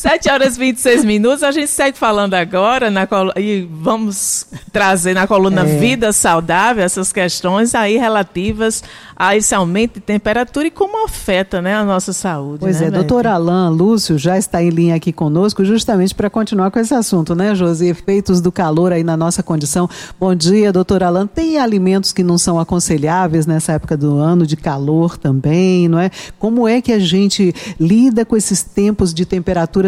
7 horas e 26 minutos, a gente segue falando agora na e vamos trazer na coluna é. Vida Saudável essas questões aí relativas a esse aumento de temperatura e como afeta né, a nossa saúde. Pois né, é, doutor Alain Lúcio já está em linha aqui conosco justamente para continuar com esse assunto, né, Josi? Efeitos do calor aí na nossa condição. Bom dia, doutor Alain. Tem alimentos que não são aconselháveis nessa época do ano de calor também, não é? Como é que a gente lida com esses tempos de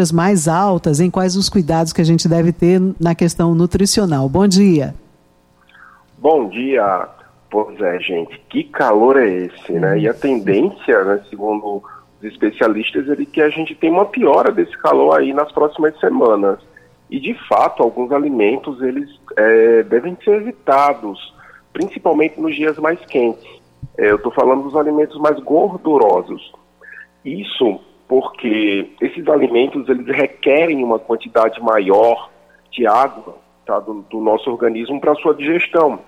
temperaturas mais altas? Em quais os cuidados que a gente deve ter na questão nutricional? Bom dia. Bom dia. Pois é, gente, que calor é esse, né? E a tendência, né, segundo os especialistas, é que a gente tem uma piora desse calor aí nas próximas semanas. E de fato, alguns alimentos eles é, devem ser evitados, principalmente nos dias mais quentes. É, eu estou falando dos alimentos mais gordurosos. Isso porque esses alimentos eles requerem uma quantidade maior de água tá, do, do nosso organismo para sua digestão.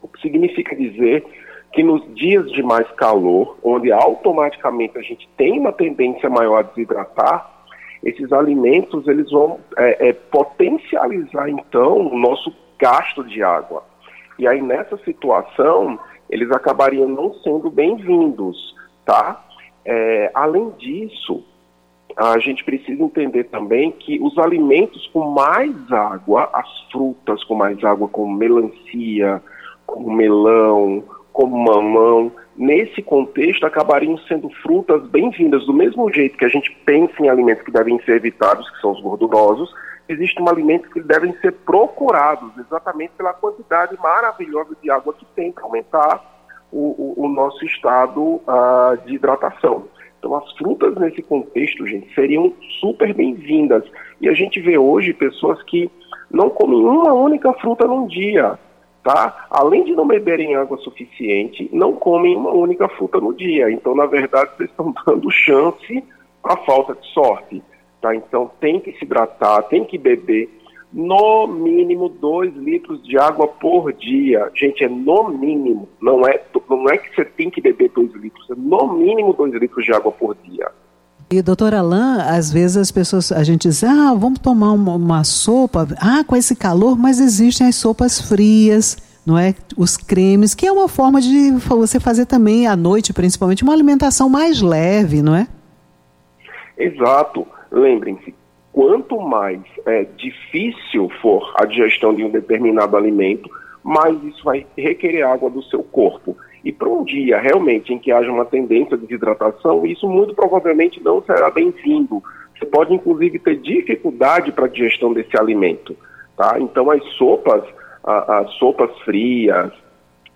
O que significa dizer que nos dias de mais calor, onde automaticamente a gente tem uma tendência maior a desidratar, esses alimentos eles vão é, é, potencializar então o nosso gasto de água. E aí nessa situação eles acabariam não sendo bem-vindos, tá? É, além disso, a gente precisa entender também que os alimentos com mais água, as frutas com mais água, como melancia, como melão, como mamão, nesse contexto acabariam sendo frutas bem-vindas. Do mesmo jeito que a gente pensa em alimentos que devem ser evitados, que são os gordurosos, existem alimentos que devem ser procurados, exatamente pela quantidade maravilhosa de água que tem para aumentar o, o, nosso estado uh, de hidratação. Então, as frutas nesse contexto, gente, seriam super bem-vindas. E a gente vê hoje pessoas que não comem uma única fruta num dia tá? Além de não beberem água suficiente, não comem uma única fruta no dia. Então, na verdade, vocês estão dando chance à falta de sorte, tá? Então, tem que se hidratar, tem que beber no mínimo 2 litros de água por dia. Gente, é no mínimo, não é, não é que você tem que beber 2 litros, é no mínimo 2 litros de água por dia. E, doutor Alain, às vezes as pessoas, a gente diz, ah, vamos tomar uma, uma, sopa, ah, com esse calor, mas existem as sopas frias, não é? Os cremes, que é uma forma de você fazer também à noite, principalmente, uma alimentação mais leve, não é? Exato. Lembrem-se, quanto mais é, difícil for a digestão de um determinado alimento, mais isso vai requerer água do seu corpo. E para um dia realmente em que haja uma tendência de desidratação, isso muito provavelmente não será bem-vindo. Você pode inclusive ter dificuldade para a digestão desse alimento. Tá? Então as sopas, as sopas frias,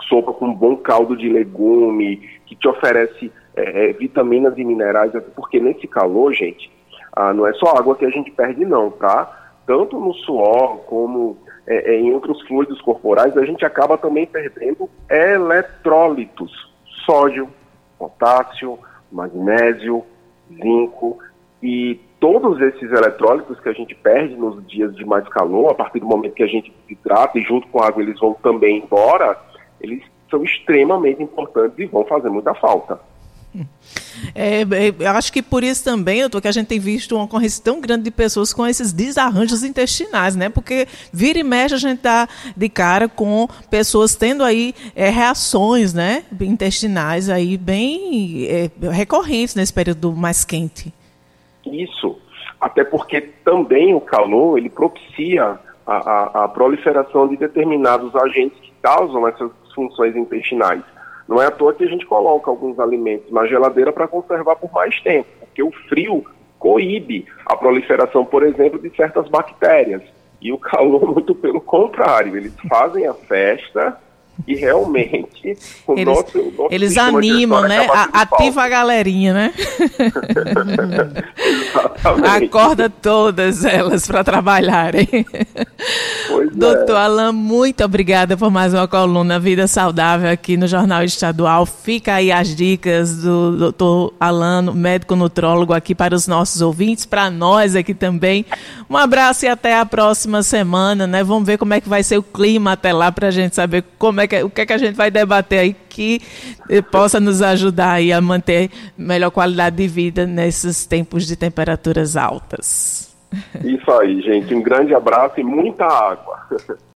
sopa com bom caldo de legume, que te oferece é, é, vitaminas e minerais, porque nesse calor, gente, ah, não é só água que a gente perde não, tá? Tanto no suor como é, é, em outros fluidos corporais, a gente acaba também perdendo eletrólitos, sódio, potássio, magnésio, zinco e todos esses eletrólitos que a gente perde nos dias de mais calor, a partir do momento que a gente hidrata e junto com a água eles vão também embora, eles são extremamente importantes e vão fazer muita falta. É, é, eu acho que por isso também, doutor, que a gente tem visto uma ocorrência tão grande de pessoas com esses desarranjos intestinais, né? Porque vira e mexe a gente está de cara com pessoas tendo aí é, reações, né? Intestinais aí bem é, recorrentes nesse período mais quente. Isso, até porque também o calor ele propicia a, a, a proliferação de determinados agentes que causam essas funções intestinais. Não é à toa que a gente coloca alguns alimentos na geladeira para conservar por mais tempo, porque o frio coíbe a proliferação, por exemplo, de certas bactérias. E o calor, muito pelo contrário, eles fazem a festa e realmente o eles, nosso, nosso eles animam, né? A, ativa a galerinha, né? Acorda todas elas para trabalharem. Pois Doutor é. Alain, muito obrigada por mais uma coluna Vida Saudável aqui no Jornal Estadual. Fica aí as dicas do doutor Alain, médico nutrólogo, aqui para os nossos ouvintes, para nós aqui também. Um abraço e até a próxima semana, né? Vamos ver como é que vai ser o clima até lá para a gente saber como é que, o que é que a gente vai debater aí que possa nos ajudar aí a manter melhor qualidade de vida nesses tempos de temperaturas altas. Isso aí, gente. Um grande abraço e muita água.